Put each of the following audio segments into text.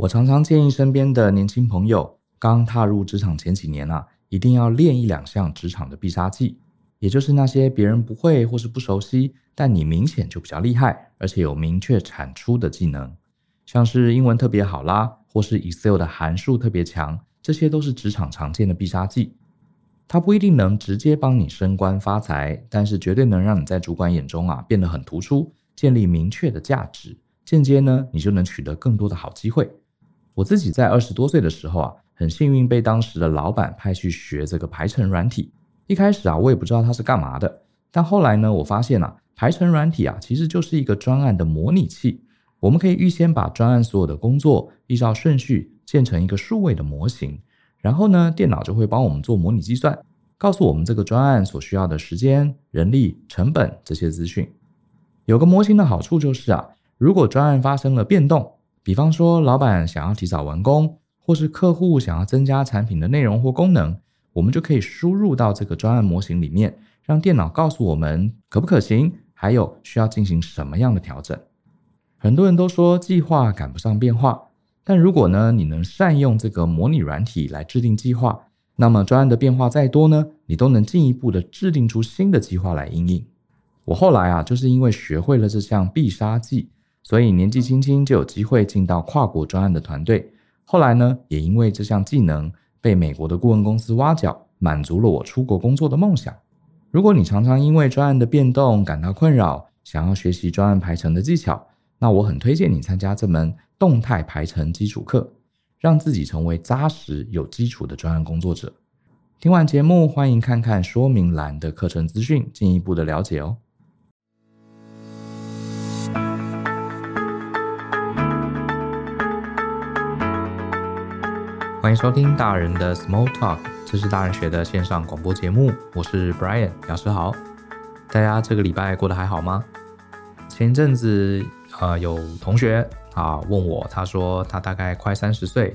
我常常建议身边的年轻朋友，刚踏入职场前几年啊，一定要练一两项职场的必杀技，也就是那些别人不会或是不熟悉，但你明显就比较厉害，而且有明确产出的技能，像是英文特别好啦，或是 Excel 的函数特别强，这些都是职场常见的必杀技。它不一定能直接帮你升官发财，但是绝对能让你在主管眼中啊变得很突出，建立明确的价值，间接呢你就能取得更多的好机会。我自己在二十多岁的时候啊，很幸运被当时的老板派去学这个排程软体。一开始啊，我也不知道它是干嘛的，但后来呢，我发现啊，排程软体啊，其实就是一个专案的模拟器。我们可以预先把专案所有的工作依照顺序建成一个数位的模型，然后呢，电脑就会帮我们做模拟计算，告诉我们这个专案所需要的时间、人力、成本这些资讯。有个模型的好处就是啊，如果专案发生了变动，比方说，老板想要提早完工，或是客户想要增加产品的内容或功能，我们就可以输入到这个专案模型里面，让电脑告诉我们可不可行，还有需要进行什么样的调整。很多人都说计划赶不上变化，但如果呢，你能善用这个模拟软体来制定计划，那么专案的变化再多呢，你都能进一步的制定出新的计划来应应。我后来啊，就是因为学会了这项必杀技。所以年纪轻轻就有机会进到跨国专案的团队，后来呢，也因为这项技能被美国的顾问公司挖角，满足了我出国工作的梦想。如果你常常因为专案的变动感到困扰，想要学习专案排程的技巧，那我很推荐你参加这门动态排程基础课，让自己成为扎实有基础的专案工作者。听完节目，欢迎看看说明栏的课程资讯，进一步的了解哦。欢迎收听大人的 Small Talk，这是大人学的线上广播节目。我是 Brian，老师好。大家这个礼拜过得还好吗？前阵子，呃，有同学啊问我，他说他大概快三十岁，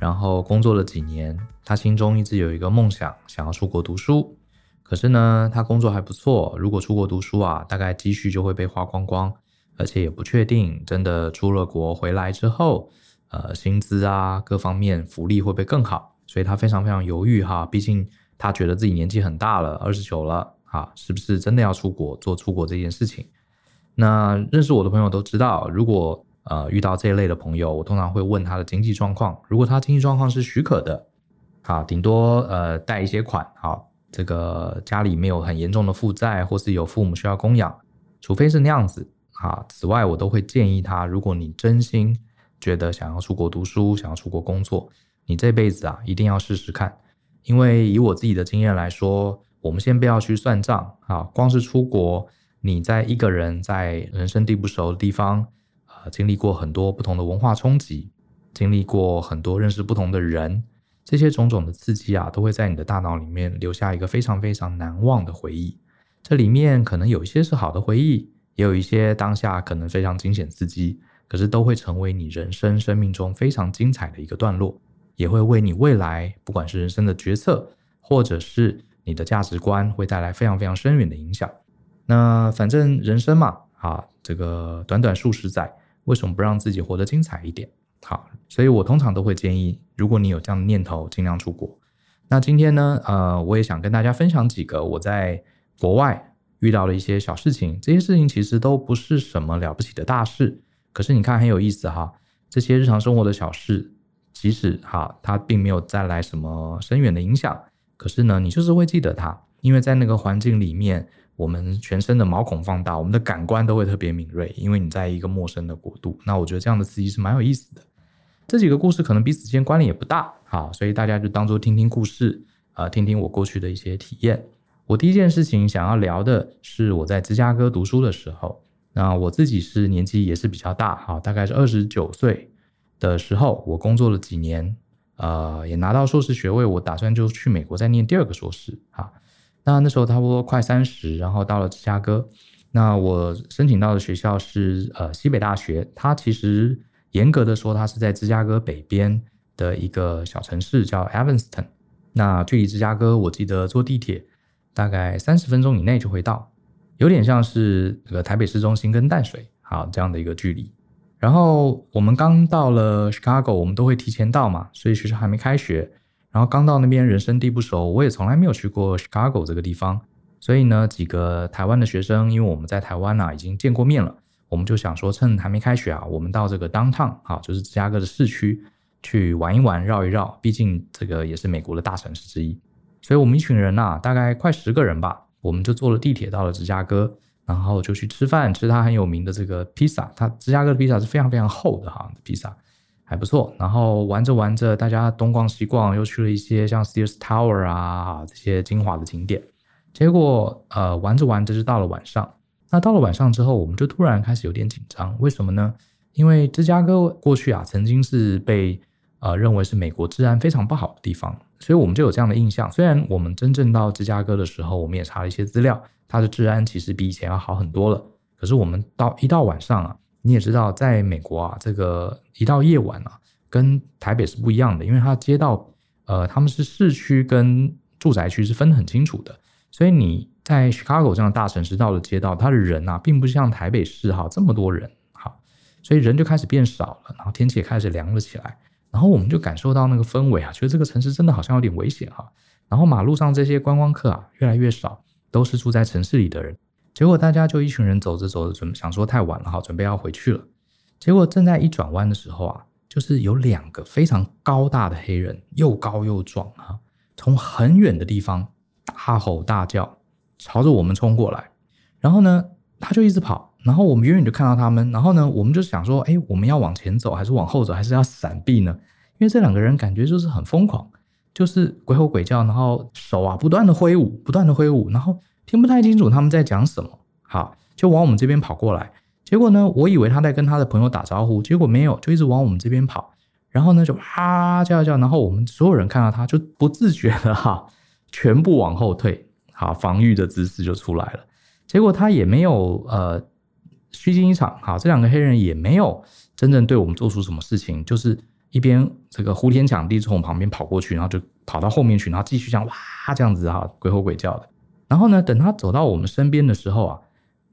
然后工作了几年，他心中一直有一个梦想，想要出国读书。可是呢，他工作还不错，如果出国读书啊，大概积蓄就会被花光光，而且也不确定真的出了国回来之后。呃，薪资啊，各方面福利会不会更好？所以他非常非常犹豫哈，毕竟他觉得自己年纪很大了，二十九了啊，是不是真的要出国做出国这件事情？那认识我的朋友都知道，如果呃遇到这一类的朋友，我通常会问他的经济状况。如果他经济状况是许可的，啊，顶多呃贷一些款，啊，这个家里没有很严重的负债，或是有父母需要供养，除非是那样子啊。此外，我都会建议他，如果你真心。觉得想要出国读书，想要出国工作，你这辈子啊一定要试试看。因为以我自己的经验来说，我们先不要去算账啊，光是出国，你在一个人在人生地不熟的地方，啊，经历过很多不同的文化冲击，经历过很多认识不同的人，这些种种的刺激啊，都会在你的大脑里面留下一个非常非常难忘的回忆。这里面可能有一些是好的回忆，也有一些当下可能非常惊险刺激。可是都会成为你人生生命中非常精彩的一个段落，也会为你未来不管是人生的决策，或者是你的价值观，会带来非常非常深远的影响。那反正人生嘛，啊，这个短短数十载，为什么不让自己活得精彩一点？好，所以我通常都会建议，如果你有这样的念头，尽量出国。那今天呢，呃，我也想跟大家分享几个我在国外遇到的一些小事情，这些事情其实都不是什么了不起的大事。可是你看很有意思哈，这些日常生活的小事，即使哈它并没有带来什么深远的影响，可是呢，你就是会记得它，因为在那个环境里面，我们全身的毛孔放大，我们的感官都会特别敏锐，因为你在一个陌生的国度。那我觉得这样的刺激是蛮有意思的。这几个故事可能彼此间关联也不大，好，所以大家就当做听听故事，呃，听听我过去的一些体验。我第一件事情想要聊的是我在芝加哥读书的时候。那我自己是年纪也是比较大，哈，大概是二十九岁的时候，我工作了几年，呃，也拿到硕士学位，我打算就去美国再念第二个硕士，哈。那那时候差不多快三十，然后到了芝加哥，那我申请到的学校是呃西北大学，它其实严格的说，它是在芝加哥北边的一个小城市叫 Evanston，那距离芝加哥，我记得坐地铁大概三十分钟以内就会到。有点像是这个台北市中心跟淡水，好，这样的一个距离。然后我们刚到了 Chicago，我们都会提前到嘛，所以学校还没开学。然后刚到那边，人生地不熟，我也从来没有去过 Chicago 这个地方。所以呢，几个台湾的学生，因为我们在台湾呢、啊、已经见过面了，我们就想说，趁还没开学啊，我们到这个 Downtown 啊，就是芝加哥的市区去玩一玩、绕一绕。毕竟这个也是美国的大城市之一。所以我们一群人呐、大概快十个人吧，我们就坐了地铁到了芝加哥。然后就去吃饭，吃它很有名的这个披萨。它芝加哥的披萨是非常非常厚的哈，披萨还不错。然后玩着玩着，大家东逛西逛，又去了一些像 Sears Tower 啊这些精华的景点。结果呃玩着玩着就到了晚上。那到了晚上之后，我们就突然开始有点紧张。为什么呢？因为芝加哥过去啊曾经是被呃认为是美国治安非常不好的地方，所以我们就有这样的印象。虽然我们真正到芝加哥的时候，我们也查了一些资料。它的治安其实比以前要好很多了。可是我们到一到晚上啊，你也知道，在美国啊，这个一到夜晚啊，跟台北是不一样的，因为它街道，呃，他们是市区跟住宅区是分得很清楚的。所以你在 Chicago 这样的大城市到了街道，它的人啊，并不像台北市哈这么多人，哈，所以人就开始变少了，然后天气也开始凉了起来，然后我们就感受到那个氛围啊，觉得这个城市真的好像有点危险哈。然后马路上这些观光客啊，越来越少。都是住在城市里的人，结果大家就一群人走着走着，准备想说太晚了哈，准备要回去了。结果正在一转弯的时候啊，就是有两个非常高大的黑人，又高又壮哈，从很远的地方大吼大叫，朝着我们冲过来。然后呢，他就一直跑，然后我们远远就看到他们。然后呢，我们就想说，哎，我们要往前走，还是往后走，还是要闪避呢？因为这两个人感觉就是很疯狂。就是鬼吼鬼叫，然后手啊不断的挥舞，不断的挥舞，然后听不太清楚他们在讲什么。好，就往我们这边跑过来。结果呢，我以为他在跟他的朋友打招呼，结果没有，就一直往我们这边跑。然后呢，就啊叫叫，然后我们所有人看到他就不自觉的哈，全部往后退，好，防御的姿势就出来了。结果他也没有呃虚惊一场，好，这两个黑人也没有真正对我们做出什么事情，就是。一边这个呼天抢地从我旁边跑过去，然后就跑到后面去，然后继续这样哇这样子哈鬼吼鬼叫的。然后呢，等他走到我们身边的时候啊，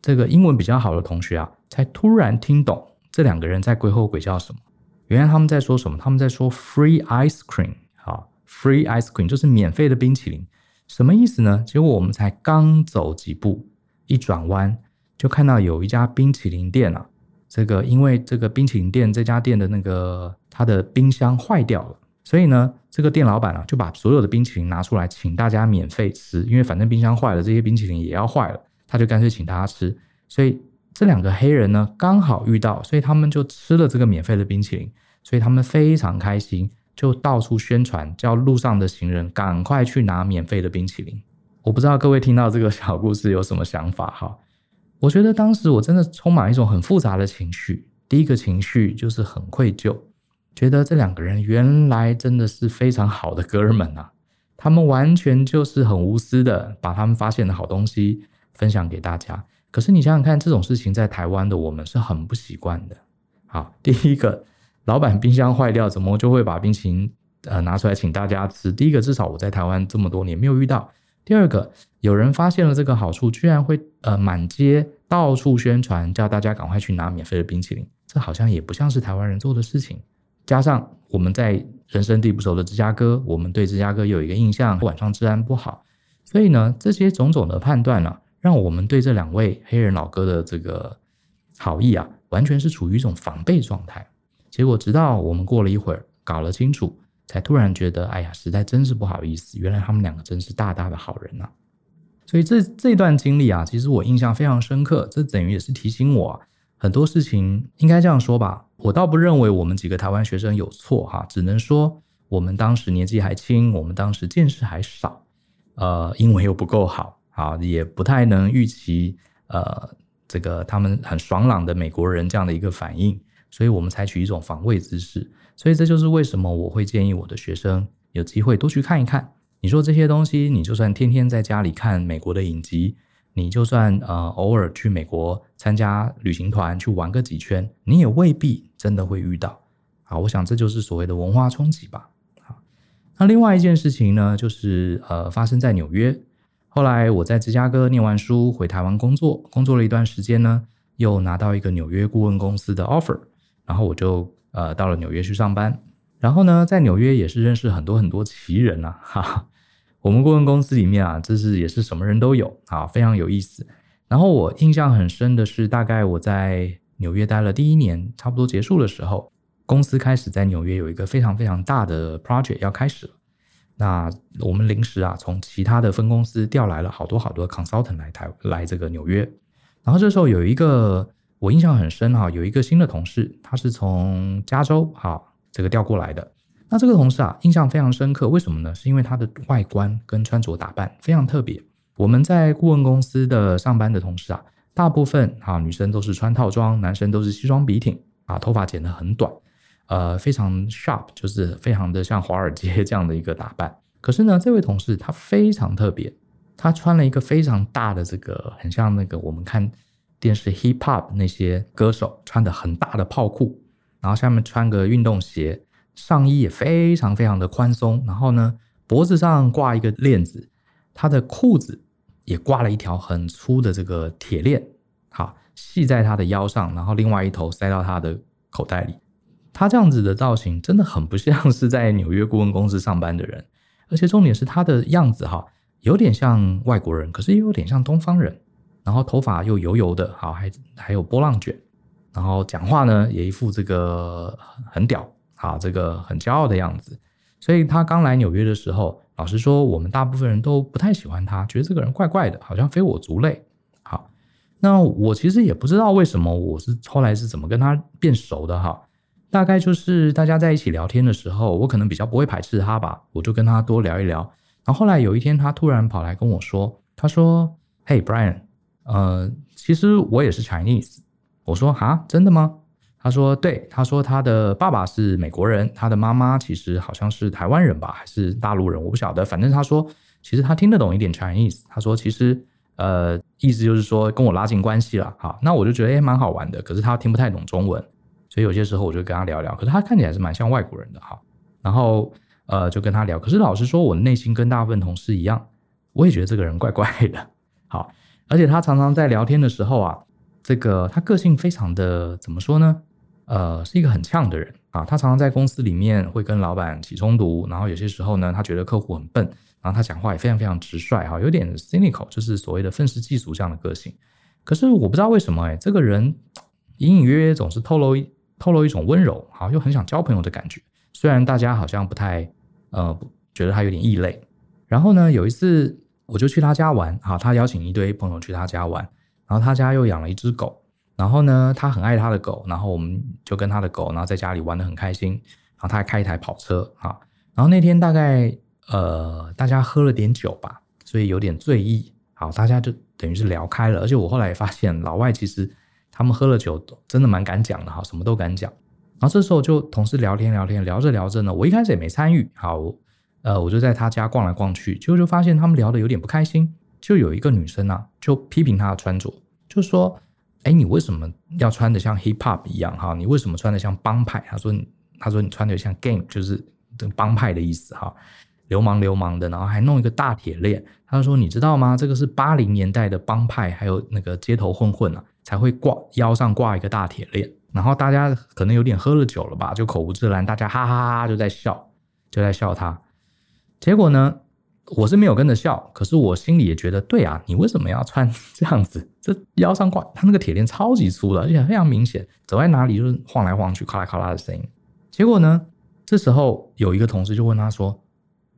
这个英文比较好的同学啊，才突然听懂这两个人在鬼吼鬼叫什么。原来他们在说什么？他们在说 free ice cream，好，free ice cream 就是免费的冰淇淋，什么意思呢？结果我们才刚走几步，一转弯就看到有一家冰淇淋店啊。这个因为这个冰淇淋店这家店的那个它的冰箱坏掉了，所以呢，这个店老板啊就把所有的冰淇淋拿出来请大家免费吃，因为反正冰箱坏了，这些冰淇淋也要坏了，他就干脆请大家吃。所以这两个黑人呢刚好遇到，所以他们就吃了这个免费的冰淇淋，所以他们非常开心，就到处宣传，叫路上的行人赶快去拿免费的冰淇淋。我不知道各位听到这个小故事有什么想法哈？我觉得当时我真的充满一种很复杂的情绪。第一个情绪就是很愧疚，觉得这两个人原来真的是非常好的哥们啊，他们完全就是很无私的把他们发现的好东西分享给大家。可是你想想看，这种事情在台湾的我们是很不习惯的。好，第一个，老板冰箱坏掉，怎么就会把冰淇淋呃拿出来请大家吃？第一个，至少我在台湾这么多年没有遇到。第二个，有人发现了这个好处，居然会呃满街到处宣传，叫大家赶快去拿免费的冰淇淋，这好像也不像是台湾人做的事情。加上我们在人生地不熟的芝加哥，我们对芝加哥有一个印象，晚上治安不好，所以呢，这些种种的判断呢、让我们对这两位黑人老哥的这个好意啊，完全是处于一种防备状态。结果直到我们过了一会儿，搞了清楚。才突然觉得，哎呀，实在真是不好意思。原来他们两个真是大大的好人呐、所以这这段经历啊，其实我印象非常深刻。这等于也是提醒我、很多事情，应该这样说吧。我倒不认为我们几个台湾学生有错哈，只能说我们当时年纪还轻，我们当时见识还少，呃，英文又不够好，啊，也不太能预期呃这个他们很爽朗的美国人这样的一个反应，所以我们采取一种防卫姿势。所以这就是为什么我会建议我的学生有机会多去看一看。你说这些东西，你就算天天在家里看美国的影集，你就算呃偶尔去美国参加旅行团去玩个几圈，你也未必真的会遇到。好，我想这就是所谓的文化冲击吧。好，那另外一件事情呢，就是呃发生在纽约。后来我在芝加哥念完书回台湾工作，工作了一段时间呢，又拿到一个纽约顾问公司的 offer。然后我就呃到了纽约去上班。然后呢，在纽约也是认识很多很多奇人啊，哈哈。我们顾问公司里面啊，这是也是什么人都有啊，非常有意思。然后我印象很深的是，大概我在纽约待了第一年，差不多结束的时候，公司开始在纽约有一个非常非常大的 project 要开始了。那我们临时啊，从其他的分公司调来了好多好多 consultant 来台来这个纽约。然后这时候有一个我印象很深哈，有一个新的同事，他是从加州哈这个调过来的。那这个同事啊，印象非常深刻，为什么呢？是因为他的外观跟穿着打扮非常特别。我们在顾问公司的上班的同事啊，大部分哈女生都是穿套装，男生都是西装笔挺啊，头发剪得很短。呃，非常 sharp，就是非常的像华尔街这样的一个打扮。可是呢，这位同事他非常特别，他穿了一个非常大的这个，很像那个我们看电视 hip hop 那些歌手穿的很大的泡裤，然后下面穿个运动鞋，上衣也非常非常的宽松，然后呢，脖子上挂一个链子，他的裤子也挂了一条很粗的这个铁链，好，系在他的腰上，然后另外一头塞到他的口袋里。他这样子的造型真的很不像是在纽约顾问公司上班的人，而且重点是他的样子哈，有点像外国人，可是又有点像东方人。然后头发又油油的，好，还还有波浪卷，然后讲话呢也一副这个很屌，啊，这个很骄傲的样子。所以他刚来纽约的时候，老实说，我们大部分人都不太喜欢他，觉得这个人怪怪的，好像非我族类。好，那我其实也不知道为什么，我是后来是怎么跟他变熟的哈。大概就是大家在一起聊天的时候，我可能比较不会排斥他吧，我就跟他多聊一聊。然后后来有一天，他突然跑来跟我说：“他说，嘿，Brian，呃，其实我也是 Chinese。”我说：“哈，真的吗？”他说：“对。”他说他的爸爸是美国人，他的妈妈其实好像是台湾人吧，还是大陆人，我不晓得。反正他说，其实他听得懂一点 Chinese。他说，其实呃，意思就是说跟我拉近关系了。好，那我就觉得诶蛮好玩的。可是他听不太懂中文。所以有些时候我就跟他聊聊，可是他看起来是蛮像外国人的哈，然后呃就跟他聊，可是老实说，我内心跟大部分同事一样，我也觉得这个人怪怪的，而且他常常在聊天的时候啊，这个他个性非常的怎么说呢？呃，是一个很呛的人啊，他常常在公司里面会跟老板起冲突，然后有些时候呢，他觉得客户很笨，然后他讲话也非常非常直率哈，有点 cynical，就是所谓的愤世嫉俗这样的个性。可是我不知道为什么哎，这个人隐隐约约总是透露一。透露一种温柔，好，又很想交朋友的感觉。虽然大家好像不太，呃，觉得他有点异类。然后呢，有一次我就去他家玩，他邀请一堆朋友去他家玩，然后他家又养了一只狗，然后呢，他很爱他的狗，然后我们就跟他的狗，然后在家里玩得很开心。然后他还开一台跑车，哈，然后那天大概，呃，大家喝了点酒吧，所以有点醉意，好，大家就等于是聊开了。而且我后来也发现，老外其实。他们喝了酒，真的蛮敢讲的哈，什么都敢讲。然后这时候就同事聊天聊天，聊着聊着呢，我一开始也没参与，好，呃，我就在他家逛来逛去，结果就发现他们聊得有点不开心。就有一个女生啊，就批评他的穿着，就说：“哎，你为什么要穿得像 hip hop 一样哈？你为什么穿得像帮派？”他说：“他说你穿得像 gang，就是这帮派的意思哈，流氓流氓的，然后还弄一个大铁链。”他说：“你知道吗？这个是八零年代的帮派，还有那个街头混混啊。”才会挂腰上挂一个大铁链，然后大家可能有点喝了酒了吧，就口无遮拦，大家哈哈哈哈就在笑，就在笑他。结果呢，我是没有跟着笑，可是我心里也觉得，对啊，你为什么要穿 这样子？这腰上挂他那个铁链超级粗的，而且非常明显，走在哪里就是晃来晃去，咔啦咔啦的声音。结果呢，这时候有一个同事就问他说：“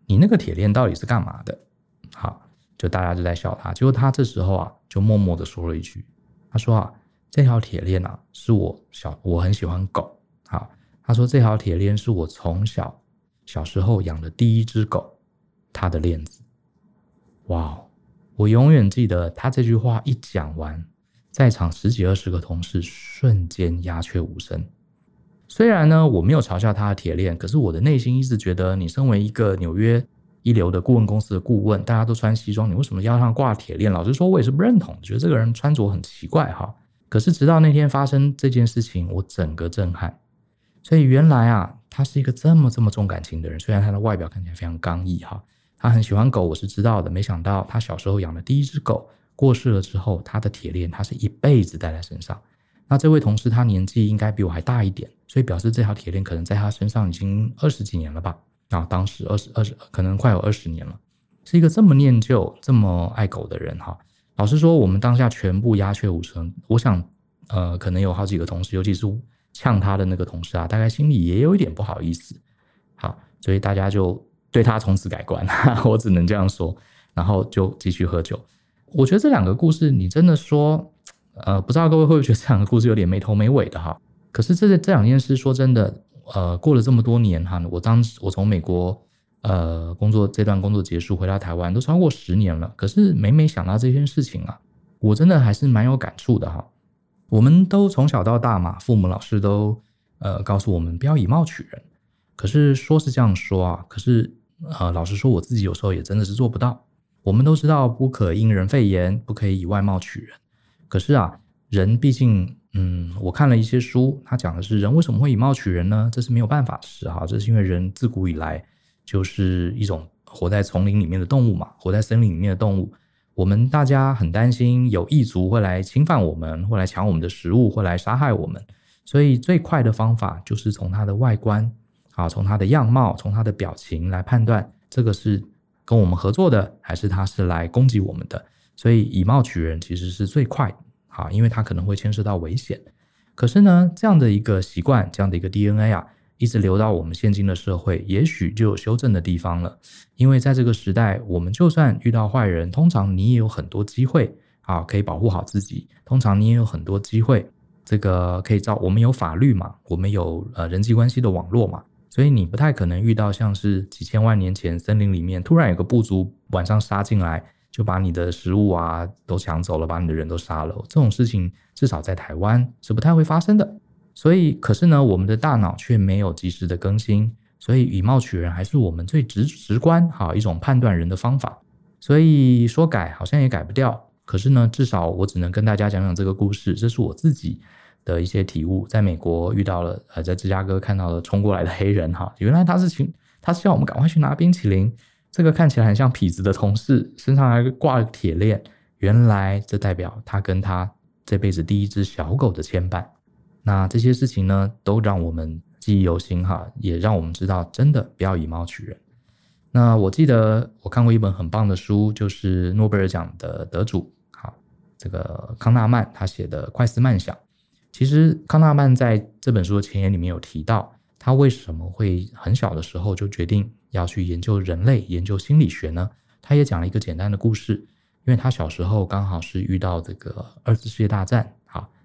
你那个铁链到底是干嘛的？”好，就大家就在笑他。结果他这时候啊，就默默的说了一句。他说啊，这条铁链啊，是我小我很喜欢狗。好，他说这条铁链是我从小小时候养的第一只狗，它的链子。哇，我永远记得他这句话一讲完，在场十几二十个同事瞬间鸦雀无声。虽然呢，我没有嘲笑他的铁链，可是我的内心一直觉得，你身为一个纽约。一流的顾问公司的顾问，大家都穿西装，你为什么腰上挂铁链？老实说，我也是不认同，觉得这个人穿着很奇怪哈。可是直到那天发生这件事情，我整个震撼。所以原来啊，他是一个这么这么重感情的人。虽然他的外表看起来非常刚毅哈，他很喜欢狗，我是知道的。没想到他小时候养的第一只狗过世了之后，他的铁链他是一辈子带在身上。那这位同事他年纪应该比我还大一点，所以表示这条铁链可能在他身上已经二十几年了吧？啊，当时二十二十，可能快有二十年了，是一个这么念旧、这么爱狗的人哈。老实说，我们当下全部鸦雀无声。我想，呃，可能有好几个同事，尤其是呛他的那个同事啊，大概心里也有一点不好意思。好，所以大家就对他从此改观，我只能这样说。然后就继续喝酒。我觉得这两个故事，你真的说，呃，不知道各位会不会觉得这两个故事有点没头没尾的哈？可是这这两件事，说真的。呃，过了这么多年哈，我当时我从美国呃工作这段工作结束回到台湾，都超过十年了。可是每每想到这件事情啊，我真的还是蛮有感触的哈。我们都从小到大嘛，父母老师都呃告诉我们不要以貌取人。可是说是这样说啊，可是呃老实说，我自己有时候也真的是做不到。我们都知道不可因人废言，不可以以外貌取人。可是啊，人毕竟。嗯，我看了一些书，他讲的是人为什么会以貌取人呢？这是没有办法的事哈，这是因为人自古以来就是一种活在丛林里面的动物嘛，活在森林里面的动物。我们大家很担心有异族会来侵犯我们，会来抢我们的食物，会来杀害我们。所以最快的方法就是从他的外观，啊，从他的样貌，从他的表情来判断这个是跟我们合作的，还是他是来攻击我们的。所以以貌取人其实是最快。啊，因为它可能会牵涉到危险。可是呢，这样的一个习惯，这样的一个 DNA 啊，一直留到我们现今的社会，也许就有修正的地方了。因为在这个时代，我们就算遇到坏人，通常你也有很多机会啊，可以保护好自己。通常你也有很多机会，这个可以照我们有法律嘛，我们有呃人际关系的网络嘛，所以你不太可能遇到像是几千万年前森林里面突然有个部族晚上杀进来。就把你的食物啊都抢走了，把你的人都杀了，这种事情至少在台湾是不太会发生的。所以，可是呢，我们的大脑却没有及时的更新，所以以貌取人还是我们最直直观哈一种判断人的方法。所以说改好像也改不掉。可是呢，至少我只能跟大家讲讲这个故事，这是我自己的一些体悟。在美国遇到了呃，在芝加哥看到了冲过来的黑人哈，原来他是请他是叫我们赶快去拿冰淇淋。这个看起来很像痞子的同事，身上还挂了铁链，原来这代表他跟他这辈子第一只小狗的牵绊。那这些事情呢，都让我们记忆犹新哈，也让我们知道，真的不要以貌取人。那我记得我看过一本很棒的书，就是诺贝尔奖的得主，好，这个康纳曼他写的《快思慢想》。其实康纳曼在这本书的前言里面有提到，他为什么会很小的时候就决定。要去研究人类，研究心理学呢？他也讲了一个简单的故事，因为他小时候刚好是遇到这个二次世界大战，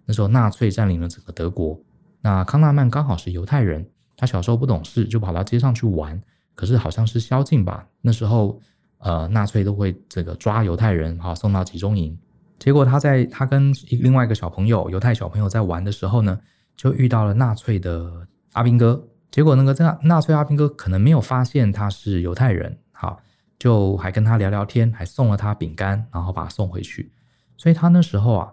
那时候纳粹占领了整个德国。那康纳曼刚好是犹太人，他小时候不懂事，就跑到街上去玩。可是好像是宵禁吧，那时候呃，纳粹都会这个抓犹太人，好，送到集中营。结果他在他跟另外一个小朋友，犹太小朋友在玩的时候呢，就遇到了纳粹的阿兵哥。结果那个这纳粹阿兵哥可能没有发现他是犹太人，好，就还跟他聊聊天，还送了他饼干，然后把他送回去。所以他那时候啊，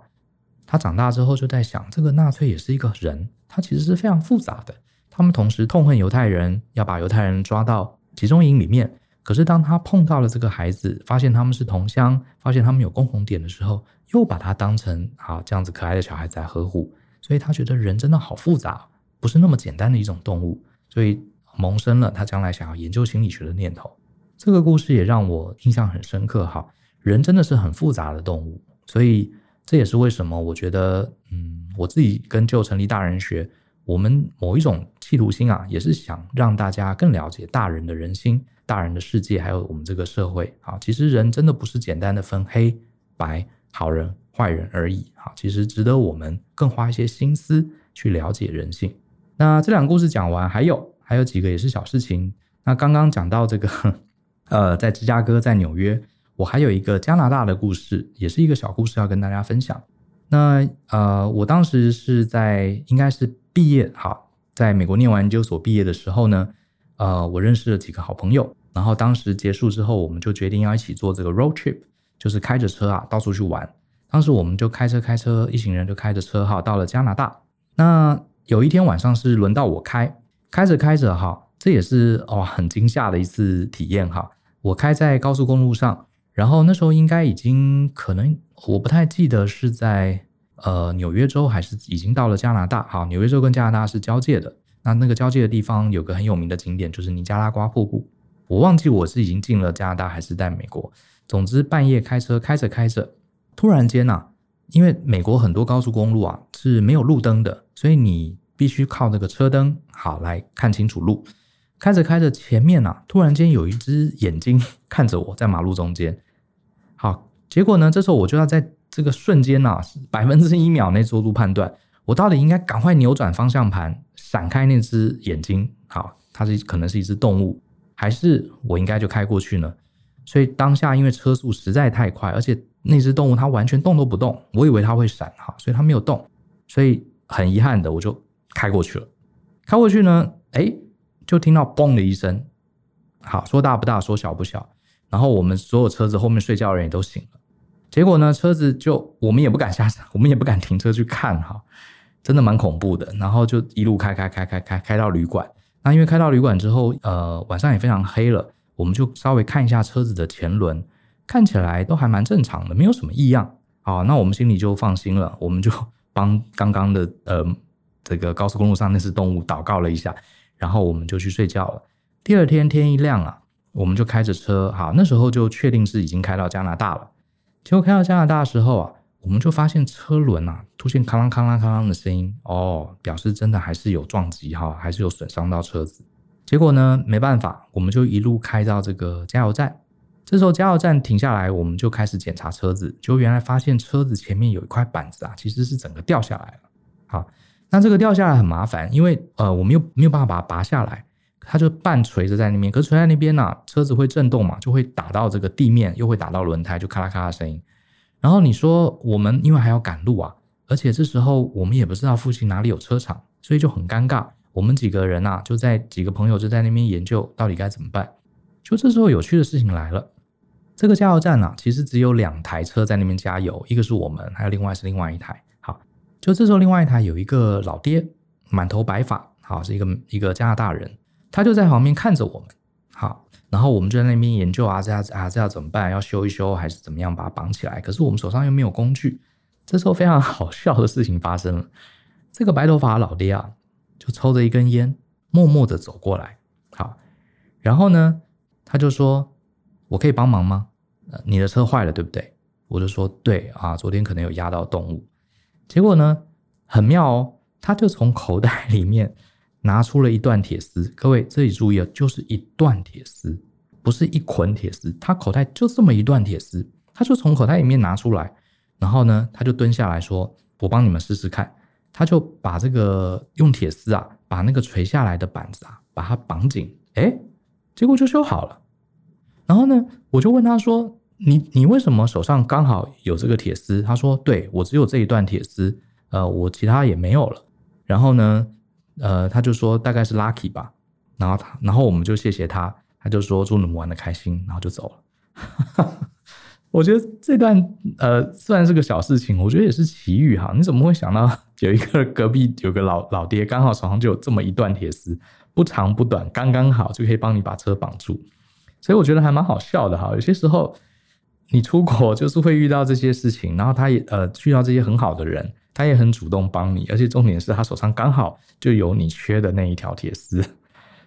他长大之后就在想，这个纳粹也是一个人，他其实是非常复杂的。他们同时痛恨犹太人，要把犹太人抓到集中营里面。可是当他碰到了这个孩子，发现他们是同乡，发现他们有共同点的时候，又把他当成啊这样子可爱的小孩子来呵护。所以他觉得人真的好复杂，不是那么简单的一种动物。所以萌生了他将来想要研究心理学的念头。这个故事也让我印象很深刻。哈，人真的是很复杂的动物，所以这也是为什么我觉得，嗯，我自己跟旧成立大人学，我们某一种企图心啊，也是想让大家更了解大人的人心、大人的世界，还有我们这个社会。啊，其实人真的不是简单的分黑白、好人坏人而已。啊，其实值得我们更花一些心思去了解人性。那这两个故事讲完，还有还有几个也是小事情。那刚刚讲到这个，呃，在芝加哥，在纽约，我还有一个加拿大的故事，也是一个小故事要跟大家分享。那呃，我当时是在应该是毕业，哈，在美国念完研究所毕业的时候呢，呃，我认识了几个好朋友，然后当时结束之后，我们就决定要一起做这个 road trip，就是开着车啊到处去玩。当时我们就开车开车，一行人就开着车哈到了加拿大。那有一天晚上是轮到我开，开着开着哈，这也是哇很惊吓的一次体验哈。我开在高速公路上，然后那时候应该已经可能我不太记得是在呃纽约州还是已经到了加拿大。好，纽约州跟加拿大是交界的。那那个交界的地方有个很有名的景点，就是尼加拉瓜瀑布。我忘记我是已经进了加拿大还是在美国。总之半夜开车开着开着，突然间呐、因为美国很多高速公路啊是没有路灯的，所以你必须靠那个车灯好来看清楚路。开着开着，前面啊突然间有一只眼睛 看着我在马路中间。好，结果呢，这时候我就要在这个瞬间啊，百分之一秒内做出判断。我到底应该赶快扭转方向盘，闪开那只眼睛？好，它是可能是一只动物，还是我应该就开过去呢？所以当下因为车速实在太快，而且那只动物它完全动都不动，我以为它会闪哈，所以它没有动，所以很遗憾的我就开过去了。开过去呢，哎，就听到嘣的一声，好，说大不大，说小不小，然后我们所有车子后面睡觉的人也都醒了。结果呢，车子就我们也不敢下车，我们也不敢停车去看哈。真的蛮恐怖的，然后就一路开开开开开开到旅馆。那因为开到旅馆之后，呃，晚上也非常黑了，我们就稍微看一下车子的前轮，看起来都还蛮正常的，没有什么异样。好，那我们心里就放心了，我们就帮刚刚的呃这个高速公路上那只动物祷告了一下，然后我们就去睡觉了。第二天天一亮啊，我们就开着车，好，那时候就确定是已经开到加拿大了。结果开到加拿大的时候啊。我们就发现车轮啊出现咔啷咔啷咔啷的声音哦，表示真的还是有撞击哈，还是有损伤到车子。结果呢，没办法，我们就一路开到这个加油站。这时候加油站停下来，我们就开始检查车子。就原来发现车子前面有一块板子啊，其实是整个掉下来了。好，那这个掉下来很麻烦，因为呃，我们又没有办法把它拔下来，它就半垂着在那边。可是垂在那边呢、车子会震动嘛，就会打到这个地面，又会打到轮胎，就咔啦咔啦声音。然后你说我们因为还要赶路啊，而且这时候我们也不知道附近哪里有车厂，所以就很尴尬。我们几个人啊，就在几个朋友就在那边研究到底该怎么办。就这时候有趣的事情来了，这个加油站啊，其实只有两台车在那边加油，一个是我们，还有另外是另外一台。就这时候另外一台有一个老爹，满头白发，好，是一个一个加拿大人，他就在旁边看着我们。好。然后我们就在那边研究啊，这样啊，这要怎么办？要修一修还是怎么样把它绑起来？可是我们手上又没有工具。这时候非常好笑的事情发生了，这个白头发的老爹啊，就抽着一根烟，默默的走过来。好，然后呢，他就说：“我可以帮忙吗？你的车坏了，对不对？”我就说：“对啊，昨天可能有压到动物。”结果呢，很妙哦，他就从口袋里面。拿出了一段铁丝，各位这里注意啊，就是一段铁丝，不是一捆铁丝。他口袋就这么一段铁丝，他就从口袋里面拿出来，然后呢，他就蹲下来说：“我帮你们试试看。”他就把这个用铁丝啊，把那个垂下来的板子啊，把它绑紧，哎，结果就修好了。然后呢，我就问他说：“你你为什么手上刚好有这个铁丝？”他说：“对，我只有这一段铁丝，呃，我其他也没有了。”然后呢，呃，他就说大概是 lucky 吧，然后他，然后我们就谢谢他，他就说祝你们玩得开心，然后就走了。我觉得这段呃虽然是个小事情，我觉得也是奇遇哈。你怎么会想到 有一个隔壁有个老老爹，刚好手上就有这么一段铁丝，不长不短，刚刚好就可以帮你把车绑住。所以我觉得还蛮好笑的哈。有些时候你出国 就是会遇到这些事情，然后他也呃遇到这些很好的人。他也很主动帮你，而且重点是他手上刚好就有你缺的那一条铁丝，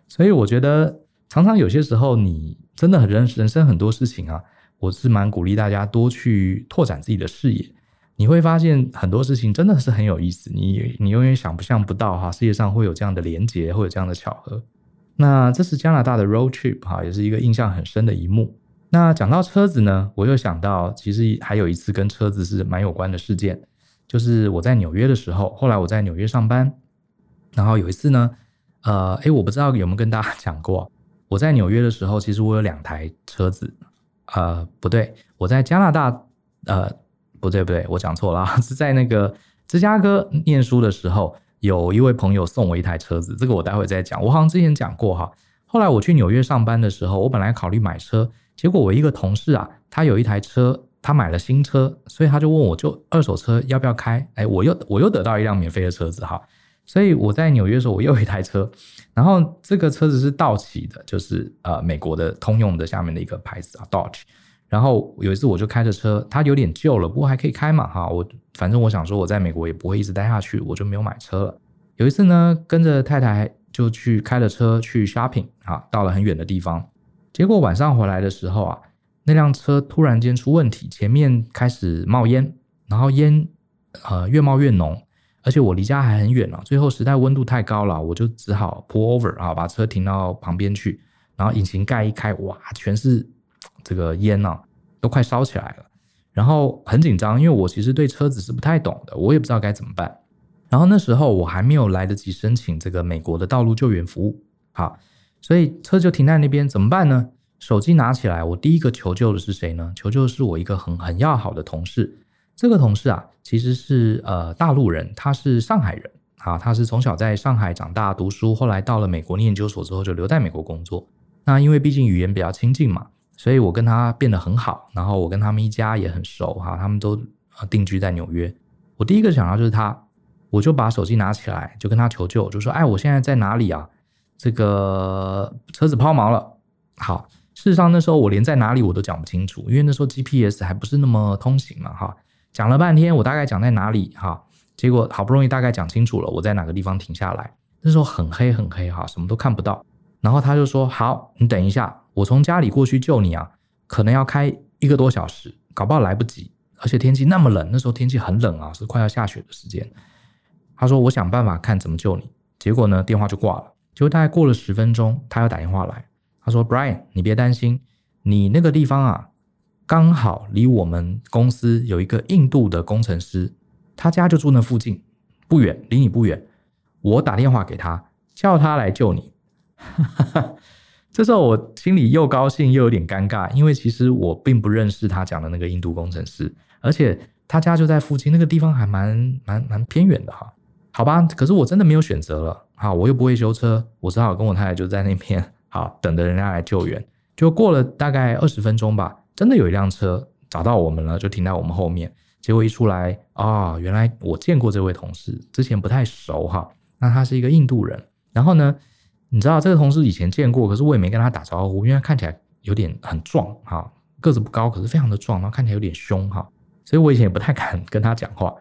所以我觉得常常有些时候你真的很人人生很多事情啊，我是蛮鼓励大家多去拓展自己的视野，你会发现很多事情真的是很有意思，你你永远想象不到哈，世界上会有这样的连结，会有这样的巧合。那这是加拿大的 road trip 哈，也是一个印象很深的一幕。那讲到车子呢，我又想到其实还有一次跟车子是蛮有关的事件。就是我在纽约的时候，后来我在纽约上班，然后有一次呢，呃，诶，我不知道有没有跟大家 讲过，我在纽约的时候，其实我有两台车子，呃，不对，我在加拿大，呃，不对不对，我讲错了，是在那个芝加哥念书的时候，有一位朋友送我一台车子，这个我待会再讲，我好像之前讲过哈。后来我去纽约上班的时候，我本来考虑买车，结果我一个同事啊，他有一台车。他买了新车，所以他就问我，就二手车要不要开？哎，我又我又得到一辆免费的车子哈，所以我在纽约的时候，我又有一台车，然后这个车子是道奇的，就是呃美国的通用的下面的一个牌子啊，Dodge。然后有一次我就开着车，它有点旧了，不过还可以开嘛，哈，我反正我想说我在美国也不会一直待下去，我就没有买车了。有一次呢，跟着太太就去开了车去 shopping，哈，到了很远的地方，结果晚上回来的时候啊，那辆车突然间出问题，前面开始冒烟，然后烟呃越冒越浓，而且我离家还很远了，最后实在温度太高了，我就只好 pull over 啊，把车停到旁边去。然后引擎盖一开，哇，全是这个烟呐、啊，都快烧起来了。然后很紧张，因为我其实对车子是不太懂的，我也不知道该怎么办。然后那时候我还没有来得及申请这个美国的道路救援服务，好，所以车就停在那边，怎么办呢？手机拿起来，我第一个求救的是谁呢？求救的是我一个很很要好的同事。这个同事啊，其实是呃大陆人，他是上海人，啊，他是从小在上海长大读书，后来到了美国念研究所之后就留在美国工作。那因为毕竟语言比较亲近嘛，所以我跟他变得很好，然后我跟他们一家也很熟哈，他们都定居在纽约。我第一个想到就是他，我就把手机拿起来就跟他求救，就说：“哎，我现在在哪里啊？这个车子抛锚了。”好，事实上那时候我连在哪里我都讲不清楚，因为那时候 GPS 还不是那么通行嘛哈。讲了半天，我大概讲在哪里哈，结果好不容易大概讲清楚了，我在哪个地方停下来。那时候很黑很黑哈，什么都看不到。然后他就说：“好，你等一下，我从家里过去救你啊，可能要开一个多小时，搞不好来不及。而且天气那么冷，那时候天气很冷啊，是快要下雪的时间。”他说：“我想办法看怎么救你。”结果呢，电话就挂了。就大概过了十分钟，他又打电话来，他说：“Brian，你别担心，你那个地方啊，刚好离我们公司有一个印度的工程师，他家就住那附近，不远，离你不远。我打电话给他，叫他来救你。”哈哈，这时候我心里又高兴又有点尴尬，因为其实我并不认识他讲的那个印度工程师，而且他家就在附近，那个地方还蛮蛮蛮偏远的哈。好吧，可是我真的没有选择了，好，我又不会修车，我只好跟我太太就在那边好等着人家来救援。就过了大概二十分钟吧，真的有一辆车找到我们了，就停在我们后面。结果一出来啊、原来我见过这位同事，之前不太熟哈。那他是一个印度人，然后呢？你知道这个同事以前见过，可是我也没跟他打招呼，因为他看起来有点很壮哈，个子不高，可是非常的壮，然后看起来有点凶哈，所以我以前也不太敢跟他讲话。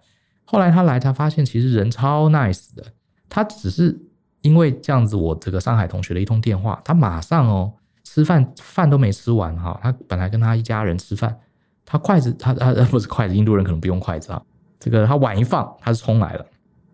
后来他来，他发现其实人超 nice 的，他只是因为这样子，我这个上海同学的一通电话，他马上哦吃饭饭都没吃完哈，他本来跟他一家人吃饭，他筷子他他不是筷子，印度人可能不用筷子哈，这个他碗一放，他是冲来了，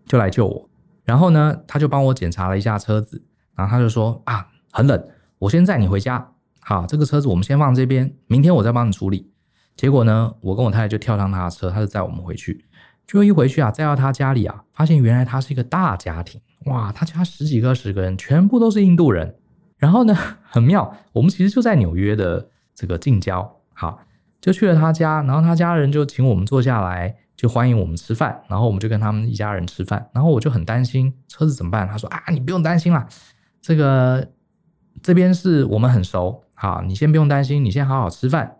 就来救我，然后呢，他就帮我检查了一下车子。然后他就说啊，很冷，我先载你回家。好，这个车子我们先放这边，明天我再帮你处理。结果呢，我跟我太太就跳上他的车，他就载我们回去。就一回去啊，再到他家里啊，发现原来他是一个大家庭，哇，他家十几个、十个人，全部都是印度人。然后呢，很妙，我们其实就在纽约的这个近郊，好，就去了他家，然后他家人就请我们坐下来，就欢迎我们吃饭。然后我们就跟他们一家人吃饭。然后我就很担心车子怎么办？他说啊，你不用担心啦。这个这边是我们很熟，好，你先不用担心，你先好好吃饭，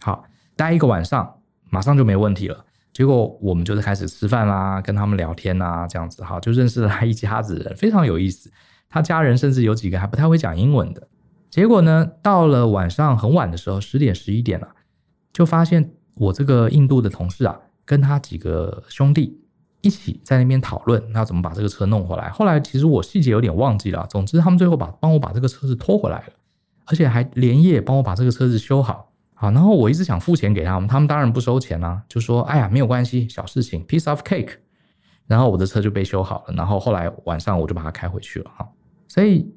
好，待一个晚上，马上就没问题了。结果我们就是开始吃饭啦，跟他们聊天啊，这样子，哈，就认识了一家子人，非常有意思。他家人甚至有几个还不太会讲英文的。结果呢，到了晚上很晚的时候，十点十一点了，就发现我这个印度的同事啊，跟他几个兄弟。一起在那边讨论，那怎么把这个车弄回来？后来其实我细节有点忘记了。总之，他们最后把帮我把这个车子拖回来了，而且还连夜帮我把这个车子修好。啊，然后我一直想付钱给他们，他们当然不收钱啦，就说：“哎呀，没有关系，小事情，piece of cake。”然后我的车就被修好了。然后后来晚上我就把它开回去了哈。所以，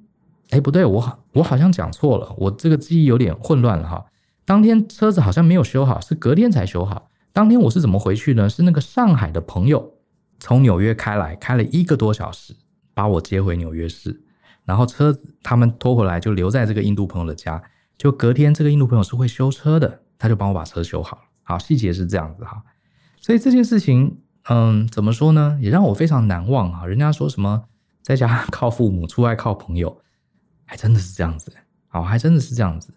哎，不对，我好我好像讲错了，我这个记忆有点混乱了哈。当天车子好像没有修好，是隔天才修好。当天我是怎么回去呢？是那个上海的朋友。从纽约开来，开了一个多小时，把我接回纽约市，然后车子他们拖回来，就留在这个印度朋友的家。就隔天，这个印度朋友是会修车的，他就帮我把车修好了。好，细节是这样子哈。所以这件事情，嗯，怎么说呢？也让我非常难忘啊。人家说什么在家 靠父母，出外靠朋友，还真的是这样子。好，还真的是这样子。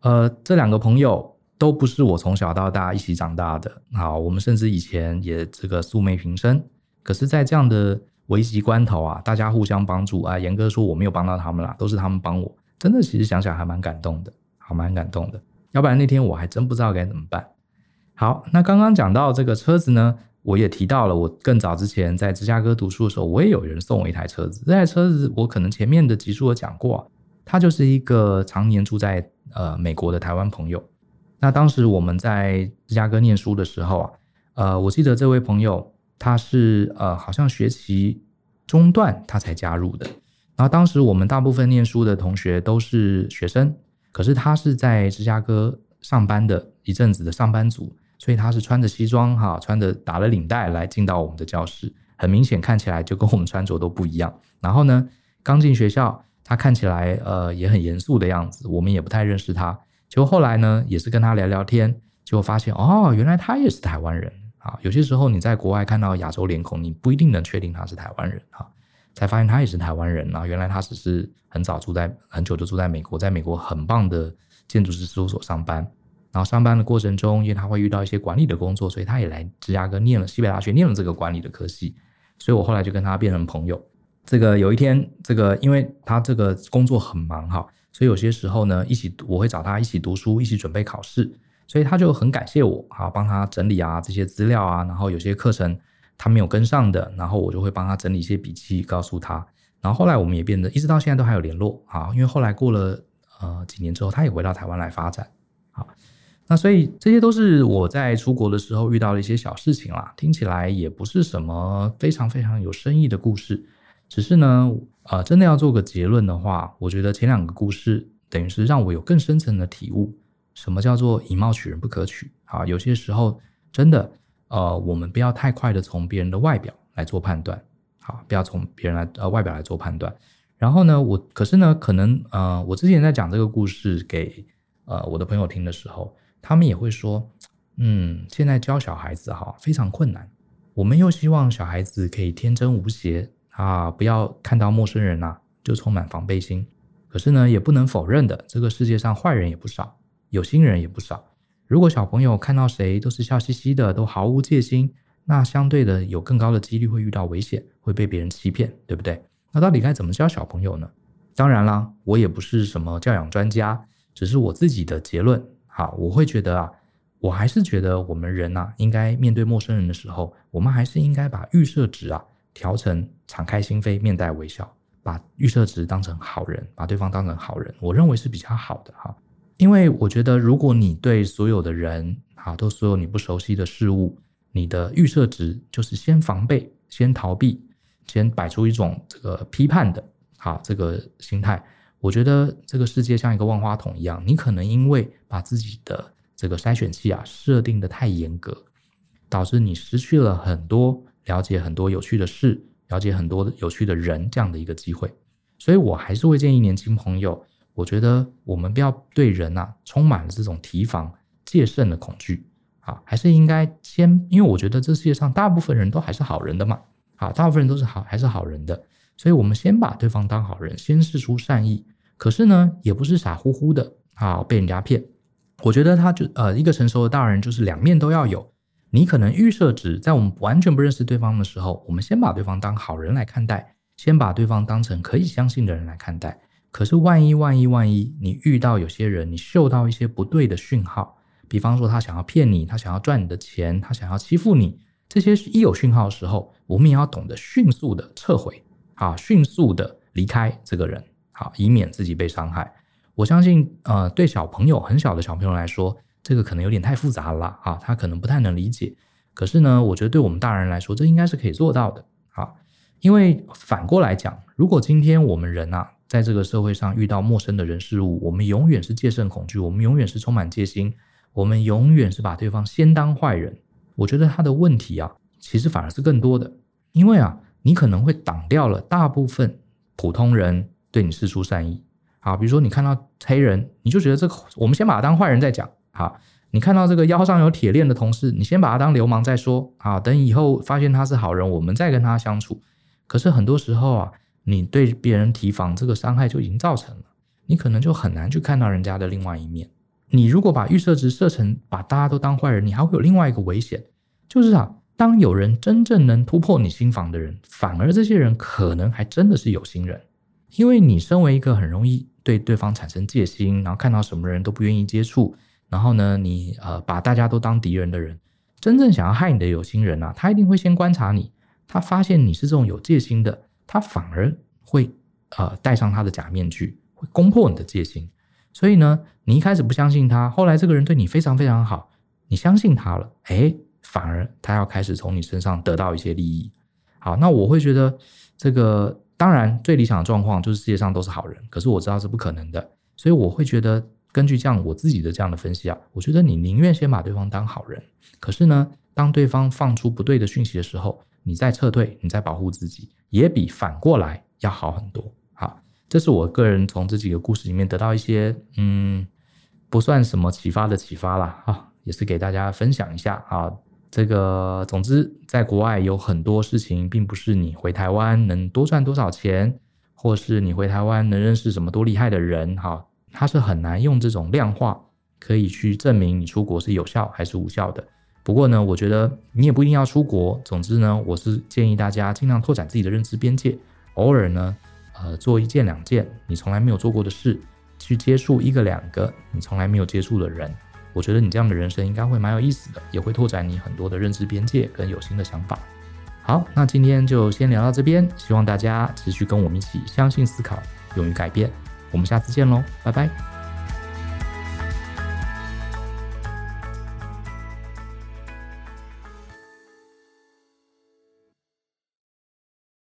呃，这两个朋友。都不是我从小到大一起长大的，好，我们甚至以前也这个素昧平生。可是，在这样的危急关头啊，大家互相帮助啊，严哥说我没有帮到他们啦，都是他们帮我。真的，其实想想还蛮感动的，蛮感动的。要不然那天我还真不知道该怎么办。好，那刚刚讲到这个车子呢，我也提到了，我更早之前在芝加哥读书的时候，我也有人送我一台车子。这台车子我可能前面的集数有讲过，他就是一个常年住在呃美国的台湾朋友。那当时我们在芝加哥念书的时候啊，呃，我记得这位朋友他是呃好像学期中段他才加入的。然后当时我们大部分念书的同学都是学生，可是他是在芝加哥上班的一阵子的上班族。所以他是穿着西装哈，穿着打了领带来进到我们的教室，很明显看起来就跟我们穿着都不一样。然后呢，刚进学校，他看起来呃也很严肃的样子，我们也不太认识他。结果后来呢，也是跟他聊聊天，结果发现哦，原来他也是台湾人啊。有些时候你在国外看到亚洲脸孔，你不一定能确定他是台湾人啊，才发现他也是台湾人啊。原来他只是很早住在很久就住在美国，在美国很棒的建筑师事务所上班。然后上班的过程中，因为他会遇到一些管理的工作，所以他也来芝加哥念了西北大学，念了这个管理的科系。所以我后来就跟他变成朋友。这个有一天，这个因为他这个工作很忙哈，所以有些时候呢，一起我会找他一起读书，一起准备考试。所以他就很感谢我，哈，帮他整理啊这些资料啊，然后有些课程他没有跟上的，然后我就会帮他整理一些笔记，告诉他。然后后来我们也变得一直到现在都还有联络啊，因为后来过了呃几年之后，他也回到台湾来发展，好。那所以这些都是我在出国的时候遇到的一些小事情啦，听起来也不是什么非常非常有深意的故事，只是呢，呃，真的要做个结论的话，我觉得前两个故事等于是让我有更深层的体悟，什么叫做以貌取人不可取啊？有些时候真的，呃，我们不要太快的从别人的外表来做判断，好，不要从别人来呃外表来做判断。然后呢，我可是呢，可能呃，我之前在讲这个故事给呃我的朋友听的时候。他们也会说，嗯，现在教小孩子哈非常困难。我们又希望小孩子可以天真无邪啊，不要看到陌生人呐就充满防备心。可是呢，也不能否认的，这个世界上坏人也不少，有心人也不少。如果小朋友看到谁都是笑嘻嘻的，都毫无戒心，那相对的有更高的几率会遇到危险，会被别人欺骗，对不对？那到底该怎么教小朋友呢？当然啦，我也不是什么教养专家，只是我自己的结论。好，我会觉得啊，我还是觉得我们人呐、啊，应该面对陌生人的时候，我们还是应该把预设值啊调成敞开心扉、面带微笑，把预设值当成好人，把对方当成好人，我认为是比较好的哈。因为我觉得，如果你对所有的人啊，都所有你不熟悉的事物，你的预设值就是先防备、先逃避、先摆出一种这个批判的啊这个心态。我觉得这个世界像一个万花筒一样，你可能因为把自己的这个筛选器啊设定的太严格，导致你失去了很多了解很多有趣的事、了解很多有趣的人这样的一个机会。所以我还是会建议年轻朋友，我觉得我们不要对人啊充满了这种提防、戒慎的恐惧啊，还是应该先，因为我觉得这世界上大部分人都还是好人的嘛，啊，大部分人都是好还是好人的。所以，我们先把对方当好人，先试出善意。可是呢，也不是傻乎乎的啊，被人家骗。我觉得他就呃，一个成熟的大人就是两面都要有。你可能预设值在我们完全不认识对方的时候，我们先把对方当好人来看待，先把对方当成可以相信的人来看待。可是万一万一万一，你遇到有些人，你嗅到一些不对的讯号，比方说他想要骗你，他想要赚你的钱，他想要欺负你，这些一有讯号的时候，我们也要懂得迅速的撤回。啊，迅速的离开这个人，好，以免自己被伤害。我相信，呃，对小朋友很小的小朋友来说，这个可能有点太复杂了啊，他可能不太能理解。可是呢，我觉得对我们大人来说，这应该是可以做到的啊。因为反过来讲，如果今天我们人啊，在这个社会上遇到陌生的人事物，我们永远是戒慎恐惧，我们永远是充满戒心，我们永远是把对方先当坏人。我觉得他的问题啊，其实反而是更多的，因为啊。你可能会挡掉了大部分普通人对你施出善意，好，比如说你看到黑人，你就觉得这个，我们先把他当坏人再讲，好，你看到这个腰上有铁链的同事，你先把他当流氓再说，啊，等以后发现他是好人，我们再跟他相处。可是很多时候啊，你对别人提防，这个伤害就已经造成了，你可能就很难去看到人家的另外一面。你如果把预设值设成把大家都当坏人，你还会有另外一个危险，就是啊。当有人真正能突破你心防的人，反而这些人可能还真的是有心人，因为你身为一个很容易对对方产生戒心，然后看到什么人都不愿意接触，然后呢，你呃把大家都当敌人的人，真正想要害你的有心人啊，他一定会先观察你，他发现你是这种有戒心的，他反而会呃戴上他的假面具，会攻破你的戒心。所以呢，你一开始不相信他，后来这个人对你非常非常好，你相信他了，诶，反而他要开始从你身上得到一些利益。好，那我会觉得这个当然最理想的状况就是世界上都是好人，可是我知道是不可能的，所以我会觉得根据这样我自己的这样的分析啊，我觉得你宁愿先把对方当好人，可是呢，当对方放出不对的讯息的时候，你再撤退，你再保护自己，也比反过来要好很多。好这是我个人从这几个故事里面得到一些，嗯，不算什么启发的启发啦，啊，也是给大家分享一下啊。这个，总之，在国外有很多事情，并不是你回台湾能多赚多少钱，或是你回台湾能认识什么多厉害的人，哈，它是很难用这种量化可以去证明你出国是有效还是无效的。不过呢，我觉得你也不一定要出国。总之呢，我是建议大家尽量拓展自己的认知边界，偶尔呢。呃，做一件两件你从来没有做过的事，去接触一个两个你从来没有接触的人，我觉得你这样的人生应该会蛮有意思的，也会拓展你很多的认知边界跟有新的想法。好，那今天就先聊到这边，希望大家持续跟我们一起相信、思考、勇于改变。我们下次见喽，拜拜。